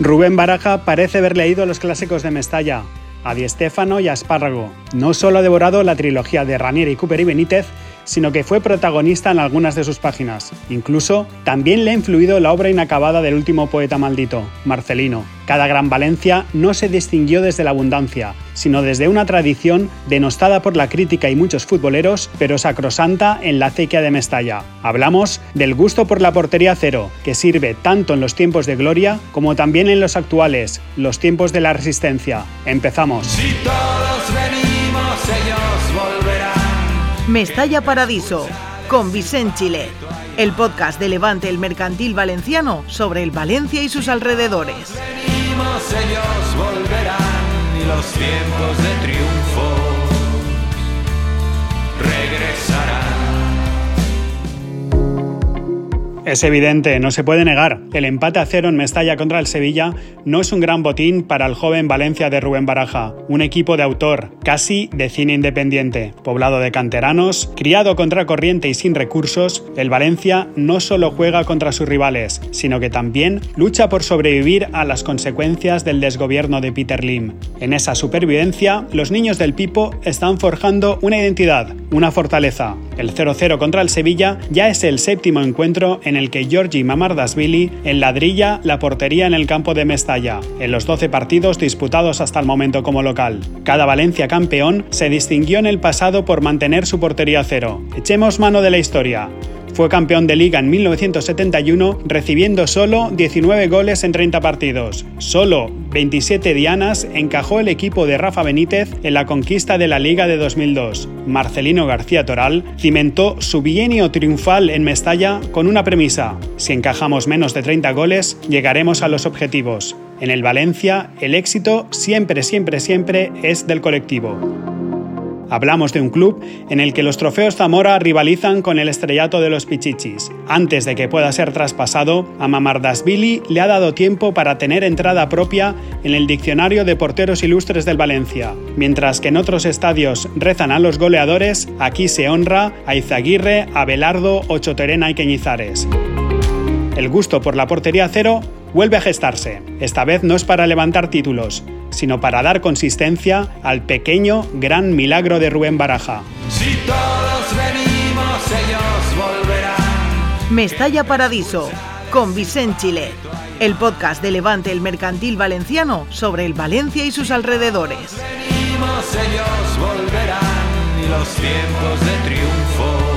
Rubén Baraja parece haber leído los clásicos de Mestalla, a Di Stéfano y a Espárrago. No solo ha devorado la trilogía de Ranieri, Cooper y Benítez, sino que fue protagonista en algunas de sus páginas. Incluso también le ha influido la obra inacabada del último poeta maldito, Marcelino. Cada gran Valencia no se distinguió desde la abundancia, sino desde una tradición denostada por la crítica y muchos futboleros, pero sacrosanta en la acequia de Mestalla. Hablamos del gusto por la portería cero, que sirve tanto en los tiempos de gloria como también en los actuales, los tiempos de la resistencia. Empezamos. Mestalla Paradiso, con Vicent Chile, el podcast de Levante el Mercantil Valenciano sobre el Valencia y sus alrededores. Ellos volverán. Los tiempos de triunfo Es evidente, no se puede negar, el empate a cero en Mestalla contra el Sevilla no es un gran botín para el joven Valencia de Rubén Baraja, un equipo de autor, casi de cine independiente, poblado de canteranos, criado contra corriente y sin recursos, el Valencia no solo juega contra sus rivales, sino que también lucha por sobrevivir a las consecuencias del desgobierno de Peter Lim. En esa supervivencia, los niños del Pipo están forjando una identidad, una fortaleza. El 0-0 contra el Sevilla ya es el séptimo encuentro en el que Giorgi Mamardasvili enladrilla la portería en el campo de Mestalla, en los 12 partidos disputados hasta el momento como local. Cada Valencia campeón se distinguió en el pasado por mantener su portería cero. Echemos mano de la historia. Fue campeón de liga en 1971 recibiendo solo 19 goles en 30 partidos. Solo 27 dianas encajó el equipo de Rafa Benítez en la conquista de la liga de 2002. Marcelino García Toral cimentó su bienio triunfal en Mestalla con una premisa. Si encajamos menos de 30 goles, llegaremos a los objetivos. En el Valencia, el éxito siempre, siempre, siempre es del colectivo. Hablamos de un club en el que los trofeos Zamora rivalizan con el estrellato de los Pichichis. Antes de que pueda ser traspasado, a Mamardasvili le ha dado tiempo para tener entrada propia en el diccionario de porteros ilustres del Valencia. Mientras que en otros estadios rezan a los goleadores, aquí se honra a Izaguirre, Abelardo, Ochoterena y Queñizares. El gusto por la portería cero vuelve a gestarse. Esta vez no es para levantar títulos, sino para dar consistencia al pequeño gran milagro de Rubén Baraja. Si todos venimos, ellos volverán. Mestalla Paradiso, con Vicent Chile, el podcast de Levante el Mercantil Valenciano sobre el Valencia y sus alrededores. Venimos, ellos volverán. Y los tiempos de triunfo